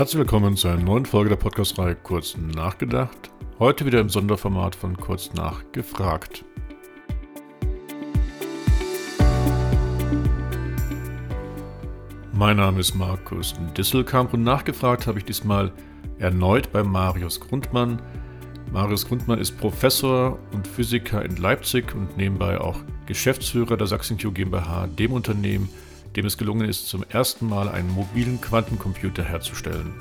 Herzlich willkommen zu einer neuen Folge der Podcast-Reihe Kurz nachgedacht. Heute wieder im Sonderformat von Kurz nachgefragt. Mein Name ist Markus Disselkamp und nachgefragt habe ich diesmal erneut bei Marius Grundmann. Marius Grundmann ist Professor und Physiker in Leipzig und nebenbei auch Geschäftsführer der Sachsen-Q GmbH, dem Unternehmen, dem es gelungen ist, zum ersten Mal einen mobilen Quantencomputer herzustellen.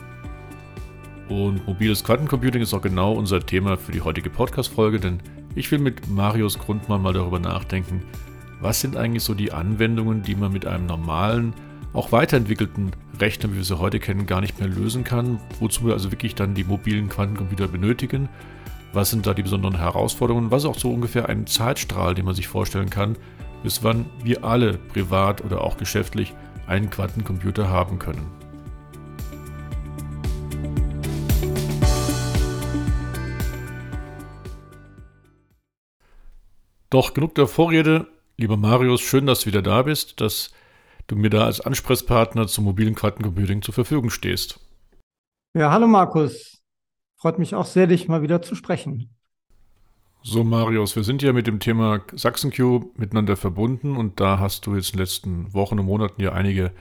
Und mobiles Quantencomputing ist auch genau unser Thema für die heutige Podcast-Folge, denn ich will mit Marius Grundmann mal darüber nachdenken, was sind eigentlich so die Anwendungen, die man mit einem normalen, auch weiterentwickelten Rechner, wie wir sie heute kennen, gar nicht mehr lösen kann, wozu wir also wirklich dann die mobilen Quantencomputer benötigen. Was sind da die besonderen Herausforderungen? Was ist auch so ungefähr ein Zeitstrahl, den man sich vorstellen kann, bis wann wir alle privat oder auch geschäftlich einen Quantencomputer haben können. Doch genug der Vorrede. Lieber Marius, schön, dass du wieder da bist, dass du mir da als Ansprechpartner zum mobilen Quantencomputing zur Verfügung stehst. Ja, hallo Markus. Freut mich auch sehr, dich mal wieder zu sprechen. So, Marius, wir sind ja mit dem Thema SachsenQ miteinander verbunden und da hast du jetzt in den letzten Wochen und Monaten ja einige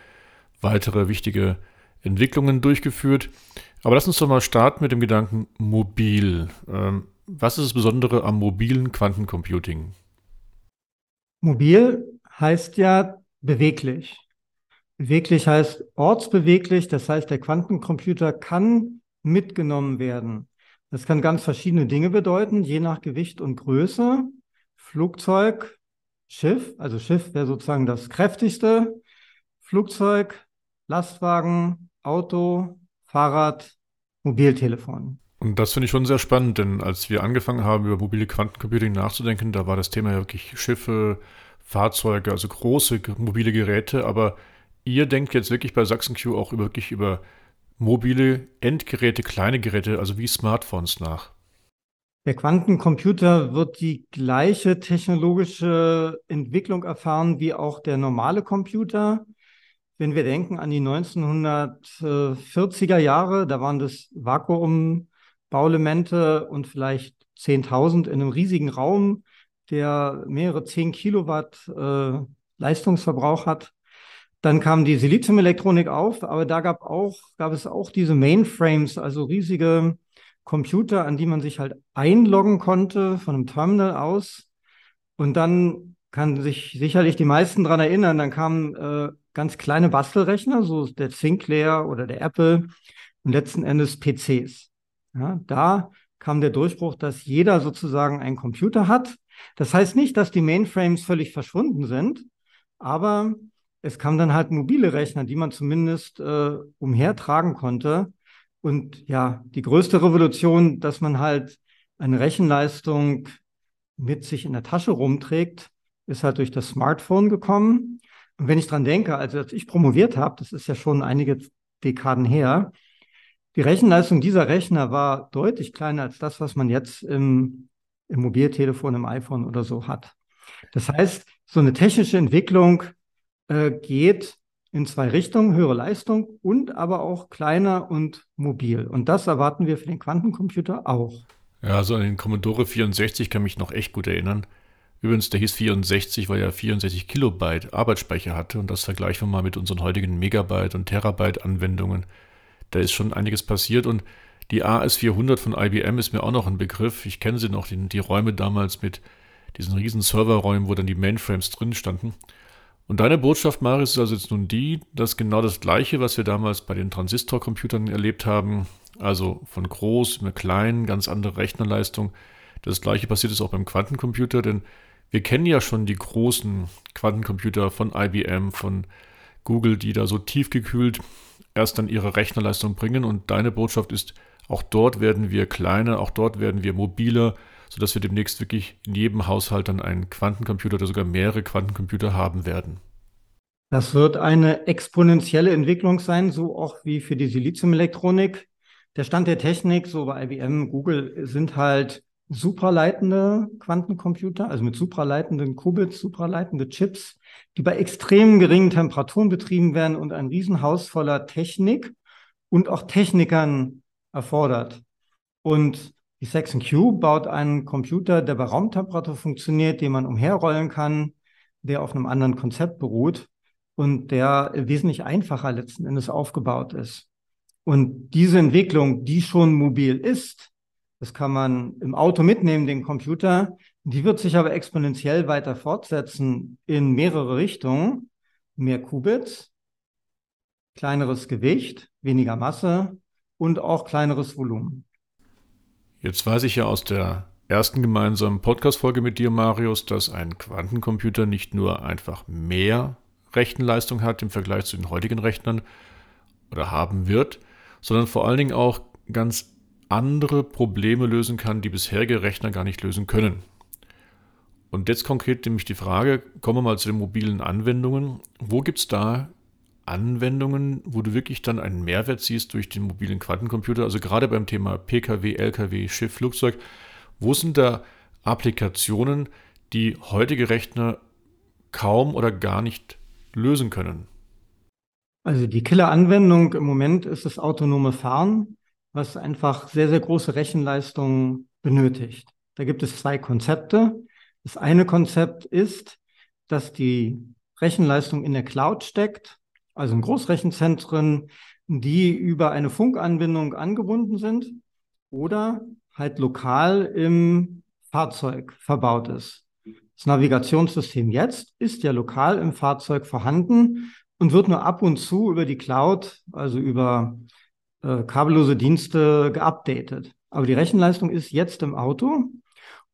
weitere wichtige Entwicklungen durchgeführt. Aber lass uns doch mal starten mit dem Gedanken mobil. Ähm, was ist das Besondere am mobilen Quantencomputing? Mobil heißt ja beweglich. Beweglich heißt ortsbeweglich, das heißt, der Quantencomputer kann mitgenommen werden. Das kann ganz verschiedene Dinge bedeuten, je nach Gewicht und Größe. Flugzeug, Schiff, also Schiff wäre sozusagen das kräftigste. Flugzeug, Lastwagen, Auto, Fahrrad, Mobiltelefon. Und das finde ich schon sehr spannend, denn als wir angefangen haben, über mobile Quantencomputing nachzudenken, da war das Thema ja wirklich Schiffe, Fahrzeuge, also große mobile Geräte. Aber ihr denkt jetzt wirklich bei SachsenQ auch wirklich über mobile Endgeräte, kleine Geräte, also wie Smartphones nach? Der Quantencomputer wird die gleiche technologische Entwicklung erfahren wie auch der normale Computer. Wenn wir denken an die 1940er Jahre, da waren das Vakuumbauelemente und vielleicht 10.000 in einem riesigen Raum, der mehrere 10 Kilowatt äh, Leistungsverbrauch hat. Dann kam die Siliziumelektronik auf, aber da gab, auch, gab es auch diese Mainframes, also riesige Computer, an die man sich halt einloggen konnte von einem Terminal aus. Und dann kann sich sicherlich die meisten daran erinnern, dann kamen äh, ganz kleine Bastelrechner, so der Sinclair oder der Apple und letzten Endes PCs. Ja, da kam der Durchbruch, dass jeder sozusagen einen Computer hat. Das heißt nicht, dass die Mainframes völlig verschwunden sind, aber es kamen dann halt mobile Rechner, die man zumindest äh, umhertragen konnte. Und ja, die größte Revolution, dass man halt eine Rechenleistung mit sich in der Tasche rumträgt, ist halt durch das Smartphone gekommen. Und wenn ich dran denke, also als ich promoviert habe, das ist ja schon einige Dekaden her, die Rechenleistung dieser Rechner war deutlich kleiner als das, was man jetzt im, im Mobiltelefon, im iPhone oder so hat. Das heißt, so eine technische Entwicklung äh, geht in zwei Richtungen, höhere Leistung und aber auch kleiner und mobil. Und das erwarten wir für den Quantencomputer auch. Ja, also an den Commodore 64 kann mich noch echt gut erinnern. Übrigens, der hieß 64, weil er 64 Kilobyte Arbeitsspeicher hatte und das vergleichen wir mal mit unseren heutigen Megabyte- und Terabyte-Anwendungen. Da ist schon einiges passiert und die AS400 von IBM ist mir auch noch ein Begriff. Ich kenne sie noch, die, die Räume damals mit diesen riesen Serverräumen, wo dann die Mainframes drin standen. Und deine Botschaft, Marius, ist also jetzt nun die, dass genau das Gleiche, was wir damals bei den Transistorcomputern erlebt haben, also von groß über klein, ganz andere Rechnerleistung, das Gleiche passiert ist auch beim Quantencomputer, denn wir kennen ja schon die großen Quantencomputer von IBM, von Google, die da so tiefgekühlt erst dann ihre Rechnerleistung bringen. Und deine Botschaft ist, auch dort werden wir kleiner, auch dort werden wir mobiler, sodass wir demnächst wirklich in jedem Haushalt dann einen Quantencomputer oder sogar mehrere Quantencomputer haben werden. Das wird eine exponentielle Entwicklung sein, so auch wie für die Siliziumelektronik. Der Stand der Technik, so bei IBM, Google, sind halt supraleitende Quantencomputer, also mit supraleitenden Qubits, supraleitende Chips, die bei extrem geringen Temperaturen betrieben werden und ein Riesenhaus voller Technik und auch Technikern erfordert. Und die Saxon Q baut einen Computer, der bei Raumtemperatur funktioniert, den man umherrollen kann, der auf einem anderen Konzept beruht und der wesentlich einfacher letzten Endes aufgebaut ist. Und diese Entwicklung, die schon mobil ist, das kann man im Auto mitnehmen, den Computer, die wird sich aber exponentiell weiter fortsetzen in mehrere Richtungen. Mehr Qubits, kleineres Gewicht, weniger Masse und auch kleineres Volumen. Jetzt weiß ich ja aus der ersten gemeinsamen Podcast-Folge mit dir, Marius, dass ein Quantencomputer nicht nur einfach mehr Rechenleistung hat im Vergleich zu den heutigen Rechnern oder haben wird, sondern vor allen Dingen auch ganz andere Probleme lösen kann, die bisherige Rechner gar nicht lösen können. Und jetzt konkret nämlich die Frage, kommen wir mal zu den mobilen Anwendungen. Wo gibt es da Anwendungen, wo du wirklich dann einen Mehrwert siehst durch den mobilen Quantencomputer? Also gerade beim Thema Pkw, Lkw, Schiff, Flugzeug. Wo sind da Applikationen, die heutige Rechner kaum oder gar nicht lösen können? Also die Killer-Anwendung im Moment ist das autonome Fahren, was einfach sehr, sehr große Rechenleistungen benötigt. Da gibt es zwei Konzepte. Das eine Konzept ist, dass die Rechenleistung in der Cloud steckt, also in Großrechenzentren, die über eine Funkanbindung angebunden sind oder halt lokal im Fahrzeug verbaut ist. Das Navigationssystem jetzt ist ja lokal im Fahrzeug vorhanden und wird nur ab und zu über die Cloud, also über äh, kabellose Dienste geupdatet. Aber die Rechenleistung ist jetzt im Auto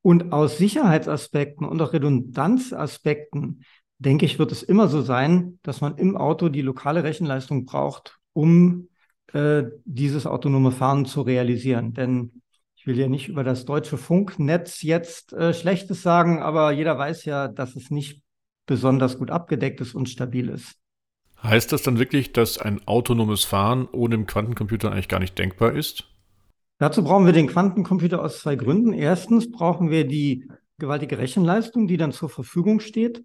und aus Sicherheitsaspekten und auch Redundanzaspekten, denke ich, wird es immer so sein, dass man im Auto die lokale Rechenleistung braucht, um äh, dieses autonome Fahren zu realisieren. Denn ich will ja nicht über das deutsche Funknetz jetzt äh, Schlechtes sagen, aber jeder weiß ja, dass es nicht besonders gut abgedeckt ist und stabil ist. Heißt das dann wirklich, dass ein autonomes Fahren ohne den Quantencomputer eigentlich gar nicht denkbar ist? Dazu brauchen wir den Quantencomputer aus zwei Gründen. Erstens brauchen wir die gewaltige Rechenleistung, die dann zur Verfügung steht.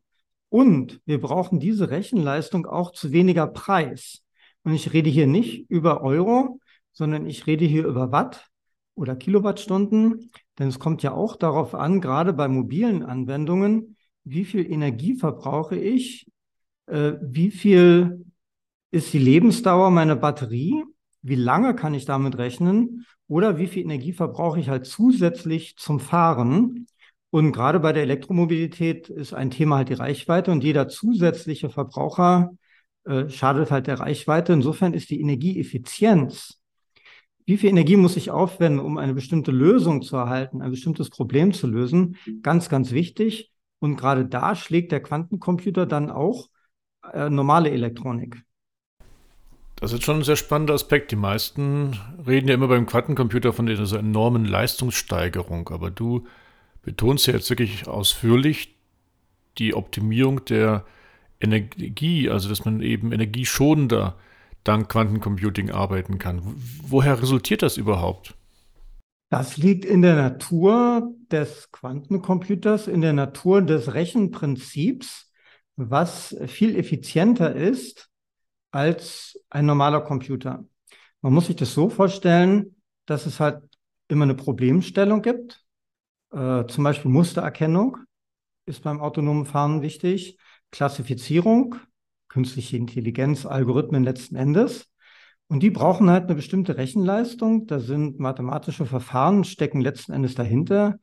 Und wir brauchen diese Rechenleistung auch zu weniger Preis. Und ich rede hier nicht über Euro, sondern ich rede hier über Watt oder Kilowattstunden, denn es kommt ja auch darauf an, gerade bei mobilen Anwendungen, wie viel Energie verbrauche ich, äh, wie viel ist die Lebensdauer meiner Batterie, wie lange kann ich damit rechnen oder wie viel Energie verbrauche ich halt zusätzlich zum Fahren. Und gerade bei der Elektromobilität ist ein Thema halt die Reichweite und jeder zusätzliche Verbraucher äh, schadet halt der Reichweite. Insofern ist die Energieeffizienz wie viel Energie muss ich aufwenden, um eine bestimmte Lösung zu erhalten, ein bestimmtes Problem zu lösen? Ganz, ganz wichtig. Und gerade da schlägt der Quantencomputer dann auch äh, normale Elektronik. Das ist schon ein sehr spannender Aspekt. Die meisten reden ja immer beim Quantencomputer von dieser enormen Leistungssteigerung, aber du betonst ja jetzt wirklich ausführlich die Optimierung der Energie, also dass man eben energieschonender dank Quantencomputing arbeiten kann. Woher resultiert das überhaupt? Das liegt in der Natur des Quantencomputers, in der Natur des Rechenprinzips, was viel effizienter ist als ein normaler Computer. Man muss sich das so vorstellen, dass es halt immer eine Problemstellung gibt. Äh, zum Beispiel Mustererkennung ist beim autonomen Fahren wichtig. Klassifizierung künstliche Intelligenz, Algorithmen letzten Endes. Und die brauchen halt eine bestimmte Rechenleistung. Da sind mathematische Verfahren, stecken letzten Endes dahinter,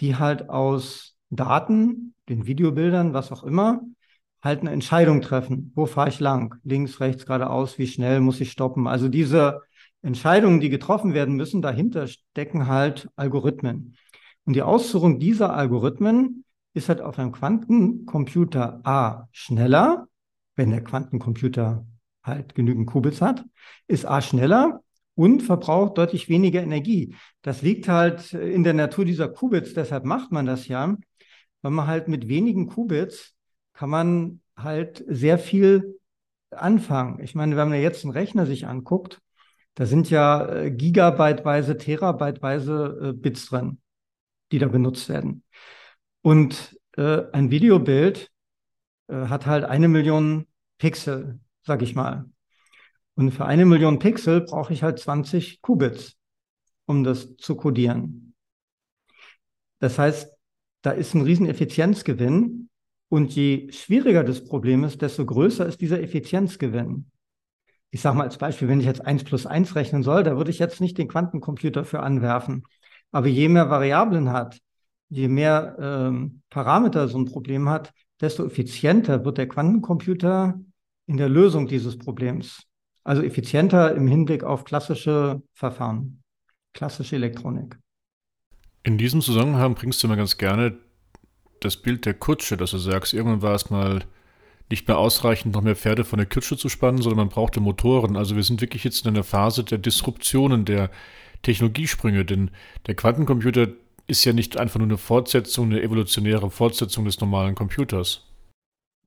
die halt aus Daten, den Videobildern, was auch immer, halt eine Entscheidung treffen. Wo fahre ich lang? Links, rechts, geradeaus? Wie schnell muss ich stoppen? Also diese Entscheidungen, die getroffen werden müssen, dahinter stecken halt Algorithmen. Und die Ausführung dieser Algorithmen ist halt auf einem Quantencomputer A schneller wenn der Quantencomputer halt genügend Qubits hat, ist A schneller und verbraucht deutlich weniger Energie. Das liegt halt in der Natur dieser Qubits, deshalb macht man das ja, weil man halt mit wenigen Qubits kann man halt sehr viel anfangen. Ich meine, wenn man jetzt einen Rechner sich anguckt, da sind ja äh, gigabyteweise, terabyteweise äh, Bits drin, die da benutzt werden. Und äh, ein Videobild äh, hat halt eine Million Pixel, sag ich mal. Und für eine Million Pixel brauche ich halt 20 Qubits, um das zu codieren. Das heißt, da ist ein riesen Effizienzgewinn. Und je schwieriger das Problem ist, desto größer ist dieser Effizienzgewinn. Ich sage mal als Beispiel, wenn ich jetzt 1 plus 1 rechnen soll, da würde ich jetzt nicht den Quantencomputer für anwerfen. Aber je mehr Variablen hat, je mehr ähm, Parameter so ein Problem hat, desto effizienter wird der Quantencomputer in der Lösung dieses Problems. Also effizienter im Hinblick auf klassische Verfahren, klassische Elektronik. In diesem Zusammenhang bringst du immer ganz gerne das Bild der Kutsche, dass du sagst, irgendwann war es mal nicht mehr ausreichend, noch mehr Pferde von der Kutsche zu spannen, sondern man brauchte Motoren. Also wir sind wirklich jetzt in einer Phase der Disruptionen, der Technologiesprünge, denn der Quantencomputer ist ja nicht einfach nur eine Fortsetzung, eine evolutionäre Fortsetzung des normalen Computers.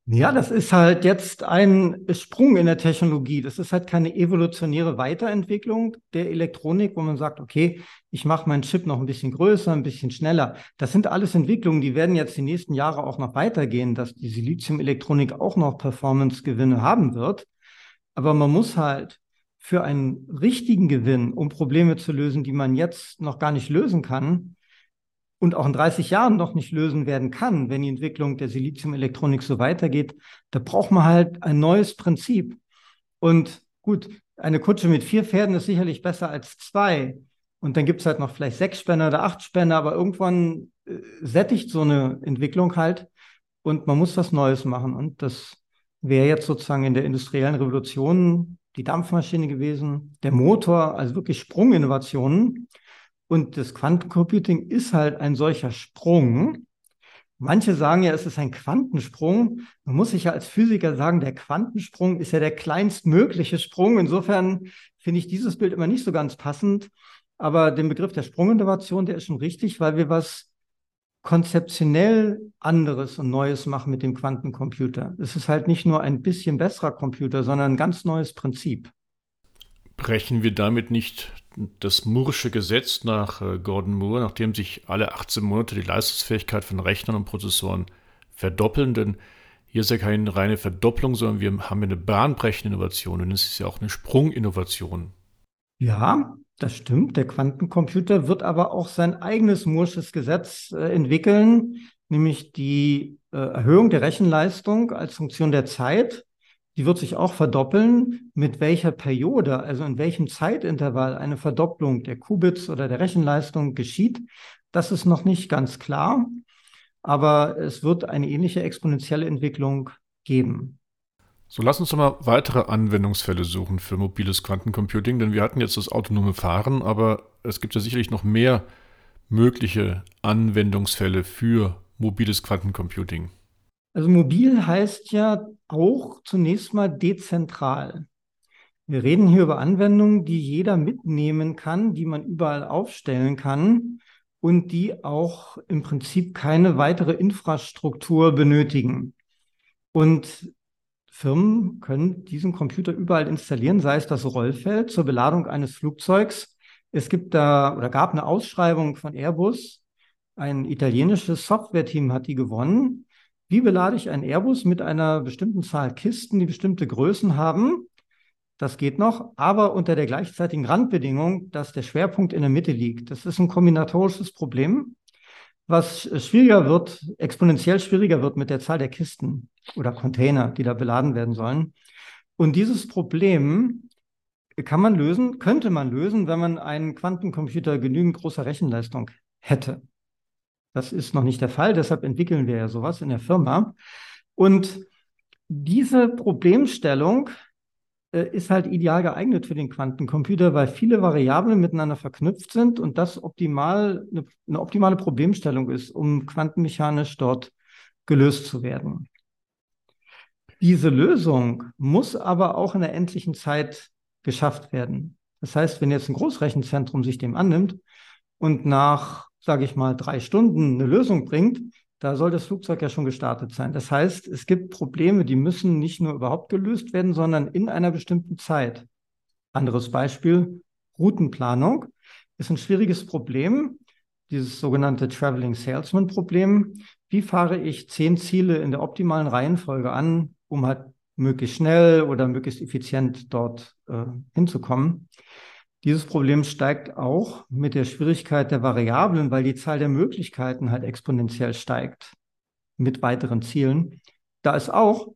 Ja, das ist halt jetzt ein Sprung in der Technologie. Das ist halt keine evolutionäre Weiterentwicklung der Elektronik, wo man sagt, okay, ich mache meinen Chip noch ein bisschen größer, ein bisschen schneller. Das sind alles Entwicklungen, die werden jetzt die nächsten Jahre auch noch weitergehen, dass die Silizium-Elektronik auch noch Performance-Gewinne haben wird. Aber man muss halt für einen richtigen Gewinn, um Probleme zu lösen, die man jetzt noch gar nicht lösen kann, und auch in 30 Jahren noch nicht lösen werden kann, wenn die Entwicklung der Siliziumelektronik so weitergeht, da braucht man halt ein neues Prinzip. Und gut, eine Kutsche mit vier Pferden ist sicherlich besser als zwei. Und dann gibt es halt noch vielleicht sechs Spänner oder acht Spänner, aber irgendwann äh, sättigt so eine Entwicklung halt und man muss was Neues machen. Und das wäre jetzt sozusagen in der industriellen Revolution die Dampfmaschine gewesen, der Motor, also wirklich Sprunginnovationen. Und das Quantencomputing ist halt ein solcher Sprung. Manche sagen ja, es ist ein Quantensprung. Man muss sich ja als Physiker sagen, der Quantensprung ist ja der kleinstmögliche Sprung. Insofern finde ich dieses Bild immer nicht so ganz passend. Aber den Begriff der Sprunginnovation, der ist schon richtig, weil wir was konzeptionell anderes und Neues machen mit dem Quantencomputer. Es ist halt nicht nur ein bisschen besserer Computer, sondern ein ganz neues Prinzip. Brechen wir damit nicht das Mursche Gesetz nach äh, Gordon Moore, nachdem sich alle 18 Monate die Leistungsfähigkeit von Rechnern und Prozessoren verdoppeln? Denn hier ist ja keine reine Verdopplung, sondern wir haben eine bahnbrechende Innovation und es ist ja auch eine Sprunginnovation. Ja, das stimmt. Der Quantencomputer wird aber auch sein eigenes Mursches Gesetz äh, entwickeln, nämlich die äh, Erhöhung der Rechenleistung als Funktion der Zeit die wird sich auch verdoppeln. Mit welcher Periode, also in welchem Zeitintervall eine Verdopplung der Qubits oder der Rechenleistung geschieht, das ist noch nicht ganz klar. Aber es wird eine ähnliche exponentielle Entwicklung geben. So, lass uns doch mal weitere Anwendungsfälle suchen für mobiles Quantencomputing, denn wir hatten jetzt das autonome Fahren, aber es gibt ja sicherlich noch mehr mögliche Anwendungsfälle für mobiles Quantencomputing. Also mobil heißt ja auch zunächst mal dezentral. Wir reden hier über Anwendungen, die jeder mitnehmen kann, die man überall aufstellen kann und die auch im Prinzip keine weitere Infrastruktur benötigen. Und Firmen können diesen Computer überall installieren, sei es das Rollfeld zur Beladung eines Flugzeugs. Es gibt da oder gab eine Ausschreibung von Airbus. Ein italienisches Softwareteam hat die gewonnen. Wie belade ich einen Airbus mit einer bestimmten Zahl Kisten, die bestimmte Größen haben? Das geht noch, aber unter der gleichzeitigen Randbedingung, dass der Schwerpunkt in der Mitte liegt. Das ist ein kombinatorisches Problem, was schwieriger wird, exponentiell schwieriger wird mit der Zahl der Kisten oder Container, die da beladen werden sollen. Und dieses Problem kann man lösen, könnte man lösen, wenn man einen Quantencomputer genügend großer Rechenleistung hätte. Das ist noch nicht der Fall, deshalb entwickeln wir ja sowas in der Firma. Und diese Problemstellung äh, ist halt ideal geeignet für den Quantencomputer, weil viele Variablen miteinander verknüpft sind und das optimal eine, eine optimale Problemstellung ist, um quantenmechanisch dort gelöst zu werden. Diese Lösung muss aber auch in der endlichen Zeit geschafft werden. Das heißt, wenn jetzt ein Großrechenzentrum sich dem annimmt und nach sage ich mal, drei Stunden eine Lösung bringt, da soll das Flugzeug ja schon gestartet sein. Das heißt, es gibt Probleme, die müssen nicht nur überhaupt gelöst werden, sondern in einer bestimmten Zeit. Anderes Beispiel, Routenplanung ist ein schwieriges Problem, dieses sogenannte Traveling Salesman Problem. Wie fahre ich zehn Ziele in der optimalen Reihenfolge an, um halt möglichst schnell oder möglichst effizient dort äh, hinzukommen. Dieses Problem steigt auch mit der Schwierigkeit der Variablen, weil die Zahl der Möglichkeiten halt exponentiell steigt mit weiteren Zielen. Da ist auch,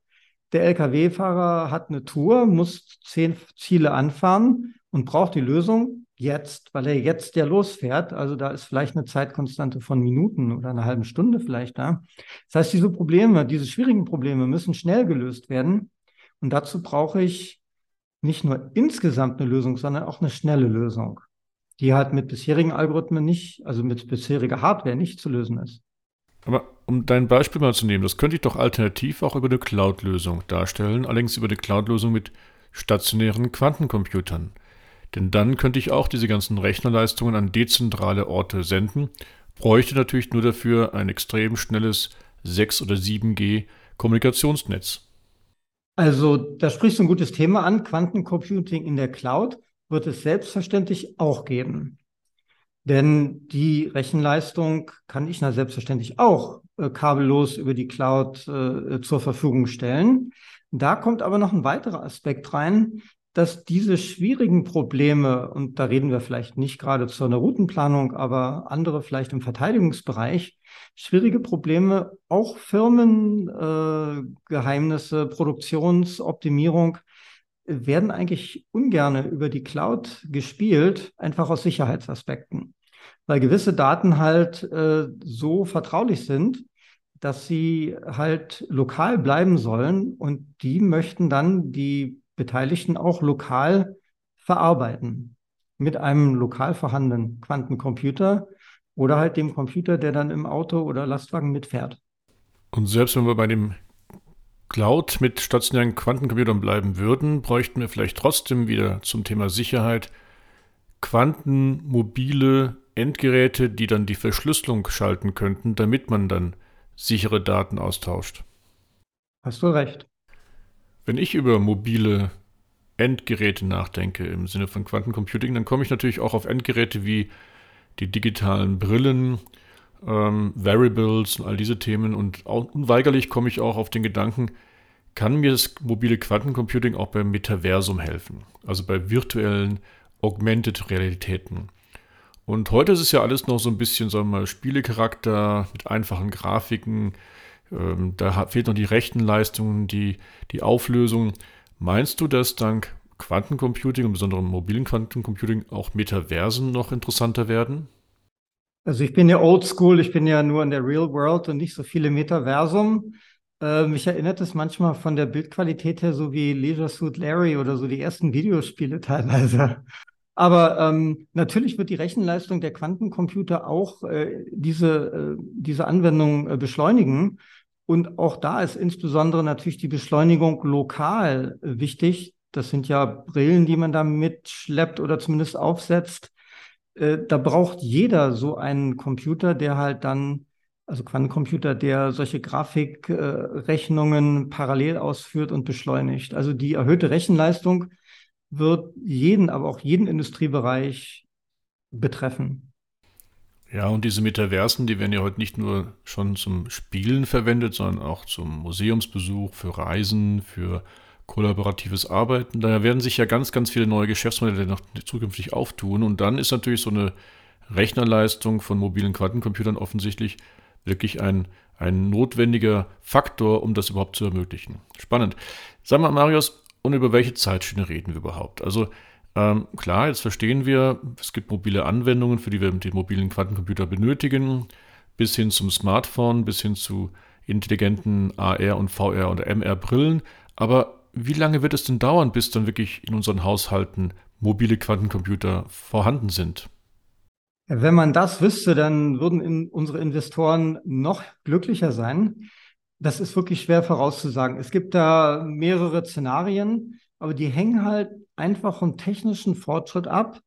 der Lkw-Fahrer hat eine Tour, muss zehn Ziele anfahren und braucht die Lösung jetzt, weil er jetzt ja losfährt. Also da ist vielleicht eine Zeitkonstante von Minuten oder einer halben Stunde vielleicht da. Das heißt, diese Probleme, diese schwierigen Probleme müssen schnell gelöst werden. Und dazu brauche ich nicht nur insgesamt eine Lösung, sondern auch eine schnelle Lösung, die halt mit bisherigen Algorithmen nicht, also mit bisheriger Hardware nicht zu lösen ist. Aber um dein Beispiel mal zu nehmen, das könnte ich doch alternativ auch über eine Cloud-Lösung darstellen, allerdings über eine Cloud-Lösung mit stationären Quantencomputern. Denn dann könnte ich auch diese ganzen Rechnerleistungen an dezentrale Orte senden, bräuchte natürlich nur dafür ein extrem schnelles 6 oder 7G Kommunikationsnetz. Also, da sprichst du ein gutes Thema an. Quantencomputing in der Cloud wird es selbstverständlich auch geben. Denn die Rechenleistung kann ich na selbstverständlich auch äh, kabellos über die Cloud äh, zur Verfügung stellen. Da kommt aber noch ein weiterer Aspekt rein, dass diese schwierigen Probleme, und da reden wir vielleicht nicht gerade zu einer Routenplanung, aber andere vielleicht im Verteidigungsbereich, schwierige Probleme auch Firmengeheimnisse, äh, Produktionsoptimierung werden eigentlich ungern über die Cloud gespielt, einfach aus Sicherheitsaspekten, weil gewisse Daten halt äh, so vertraulich sind, dass sie halt lokal bleiben sollen und die möchten dann die Beteiligten auch lokal verarbeiten mit einem lokal vorhandenen Quantencomputer oder halt dem Computer, der dann im Auto oder Lastwagen mitfährt. Und selbst wenn wir bei dem Cloud mit stationären Quantencomputern bleiben würden, bräuchten wir vielleicht trotzdem wieder zum Thema Sicherheit quantenmobile Endgeräte, die dann die Verschlüsselung schalten könnten, damit man dann sichere Daten austauscht. Hast du recht. Wenn ich über mobile Endgeräte nachdenke im Sinne von Quantencomputing, dann komme ich natürlich auch auf Endgeräte wie die digitalen Brillen, ähm, Variables und all diese Themen. Und unweigerlich komme ich auch auf den Gedanken, kann mir das mobile Quantencomputing auch beim Metaversum helfen? Also bei virtuellen Augmented Realitäten. Und heute ist es ja alles noch so ein bisschen, sagen wir mal, Spielecharakter mit einfachen Grafiken, ähm, da fehlt noch die Rechenleistung, die, die Auflösung. Meinst du, dass dank Quantencomputing und besonders mobilen Quantencomputing auch Metaversen noch interessanter werden? Also ich bin ja oldschool, ich bin ja nur in der Real World und nicht so viele Metaversum. Äh, mich erinnert es manchmal von der Bildqualität her so wie Leisure Suit Larry oder so die ersten Videospiele teilweise. Aber ähm, natürlich wird die Rechenleistung der Quantencomputer auch äh, diese, äh, diese Anwendung äh, beschleunigen. Und auch da ist insbesondere natürlich die Beschleunigung lokal äh, wichtig. Das sind ja Brillen, die man da mitschleppt oder zumindest aufsetzt. Äh, da braucht jeder so einen Computer, der halt dann, also Quantencomputer, der solche Grafikrechnungen parallel ausführt und beschleunigt. Also die erhöhte Rechenleistung wird jeden, aber auch jeden Industriebereich betreffen. Ja, und diese Metaversen, die werden ja heute nicht nur schon zum Spielen verwendet, sondern auch zum Museumsbesuch, für Reisen, für kollaboratives Arbeiten. Daher werden sich ja ganz, ganz viele neue Geschäftsmodelle noch zukünftig auftun. Und dann ist natürlich so eine Rechnerleistung von mobilen Quantencomputern offensichtlich wirklich ein, ein notwendiger Faktor, um das überhaupt zu ermöglichen. Spannend. Sag mal, Marius, und über welche Zeitschiene reden wir überhaupt? Also ähm, klar, jetzt verstehen wir, es gibt mobile Anwendungen, für die wir den mobilen Quantencomputer benötigen, bis hin zum Smartphone, bis hin zu intelligenten AR und VR oder MR-Brillen. Aber wie lange wird es denn dauern, bis dann wirklich in unseren Haushalten mobile Quantencomputer vorhanden sind? Wenn man das wüsste, dann würden in unsere Investoren noch glücklicher sein. Das ist wirklich schwer vorauszusagen. Es gibt da mehrere Szenarien, aber die hängen halt einfach vom technischen Fortschritt ab.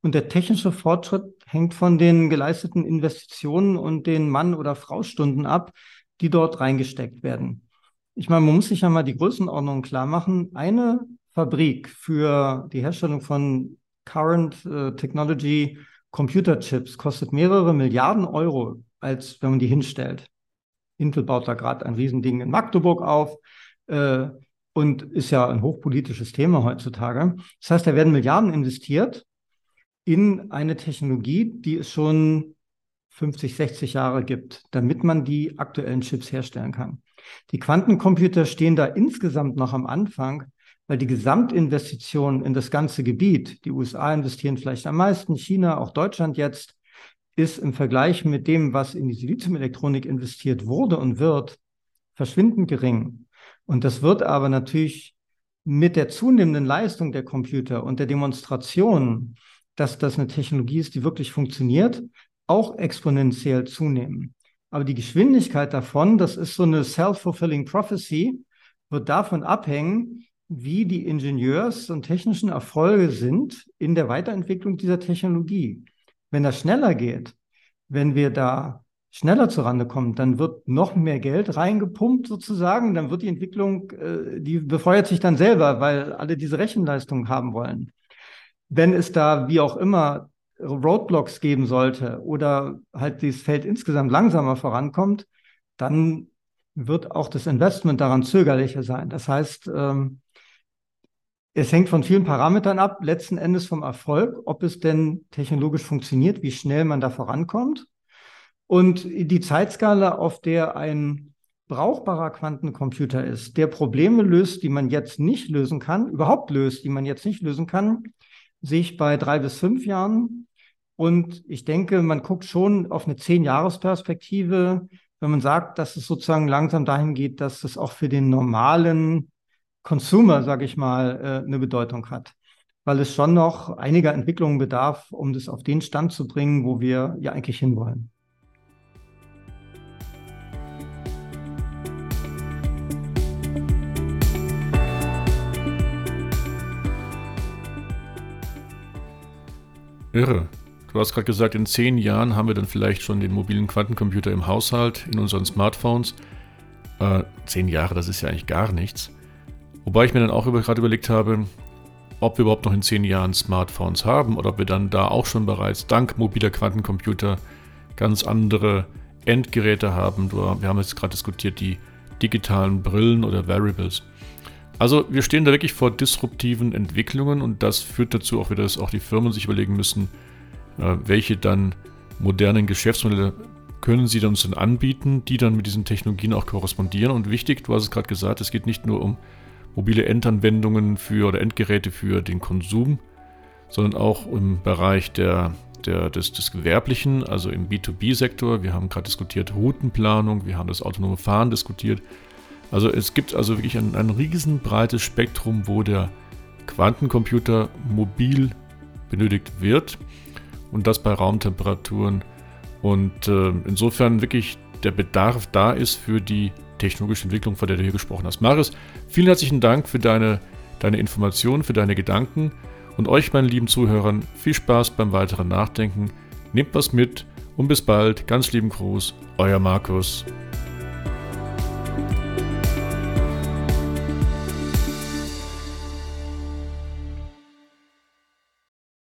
Und der technische Fortschritt hängt von den geleisteten Investitionen und den Mann- oder Frau-Stunden ab, die dort reingesteckt werden. Ich meine, man muss sich ja mal die Größenordnung klar machen. Eine Fabrik für die Herstellung von Current äh, Technology Computerchips kostet mehrere Milliarden Euro, als wenn man die hinstellt. Intel baut da gerade ein Riesending in Magdeburg auf. Äh, und ist ja ein hochpolitisches Thema heutzutage. Das heißt, da werden Milliarden investiert in eine Technologie, die es schon 50, 60 Jahre gibt, damit man die aktuellen Chips herstellen kann. Die Quantencomputer stehen da insgesamt noch am Anfang, weil die Gesamtinvestition in das ganze Gebiet, die USA investieren vielleicht am meisten, China, auch Deutschland jetzt, ist im Vergleich mit dem, was in die Siliziumelektronik investiert wurde und wird, verschwindend gering. Und das wird aber natürlich mit der zunehmenden Leistung der Computer und der Demonstration, dass das eine Technologie ist, die wirklich funktioniert, auch exponentiell zunehmen. Aber die Geschwindigkeit davon, das ist so eine self-fulfilling prophecy, wird davon abhängen, wie die Ingenieurs- und technischen Erfolge sind in der Weiterentwicklung dieser Technologie. Wenn das schneller geht, wenn wir da schneller zurande kommen, dann wird noch mehr Geld reingepumpt sozusagen, dann wird die Entwicklung, äh, die befeuert sich dann selber, weil alle diese Rechenleistung haben wollen. Wenn es da wie auch immer Roadblocks geben sollte oder halt dieses Feld insgesamt langsamer vorankommt, dann wird auch das Investment daran zögerlicher sein. Das heißt, ähm, es hängt von vielen Parametern ab, letzten Endes vom Erfolg, ob es denn technologisch funktioniert, wie schnell man da vorankommt. Und die Zeitskala, auf der ein brauchbarer Quantencomputer ist, der Probleme löst, die man jetzt nicht lösen kann, überhaupt löst, die man jetzt nicht lösen kann, sehe ich bei drei bis fünf Jahren. Und ich denke, man guckt schon auf eine Zehn-Jahres-Perspektive, wenn man sagt, dass es sozusagen langsam dahin geht, dass es auch für den normalen Consumer, sage ich mal, äh, eine Bedeutung hat. Weil es schon noch einiger Entwicklungen bedarf, um das auf den Stand zu bringen, wo wir ja eigentlich hinwollen. Irre. Du hast gerade gesagt, in zehn Jahren haben wir dann vielleicht schon den mobilen Quantencomputer im Haushalt, in unseren Smartphones. Äh, zehn Jahre, das ist ja eigentlich gar nichts. Wobei ich mir dann auch über, gerade überlegt habe, ob wir überhaupt noch in zehn Jahren Smartphones haben oder ob wir dann da auch schon bereits dank mobiler Quantencomputer ganz andere Endgeräte haben. Wir haben jetzt gerade diskutiert, die digitalen Brillen oder Variables. Also wir stehen da wirklich vor disruptiven Entwicklungen und das führt dazu auch wieder, dass auch die Firmen sich überlegen müssen, äh, welche dann modernen Geschäftsmodelle können sie uns dann anbieten, die dann mit diesen Technologien auch korrespondieren. Und wichtig, du hast es gerade gesagt, es geht nicht nur um mobile Endanwendungen für oder Endgeräte für den Konsum, sondern auch im Bereich der, der, des, des Gewerblichen, also im B2B-Sektor. Wir haben gerade diskutiert Routenplanung, wir haben das autonome Fahren diskutiert. Also es gibt also wirklich ein, ein riesenbreites Spektrum, wo der Quantencomputer mobil benötigt wird und das bei Raumtemperaturen. Und äh, insofern wirklich der Bedarf da ist für die technologische Entwicklung, von der du hier gesprochen hast. Marius, vielen herzlichen Dank für deine, deine Informationen, für deine Gedanken und euch, meinen lieben Zuhörern, viel Spaß beim weiteren Nachdenken. Nehmt was mit und bis bald. Ganz lieben Gruß, euer Markus.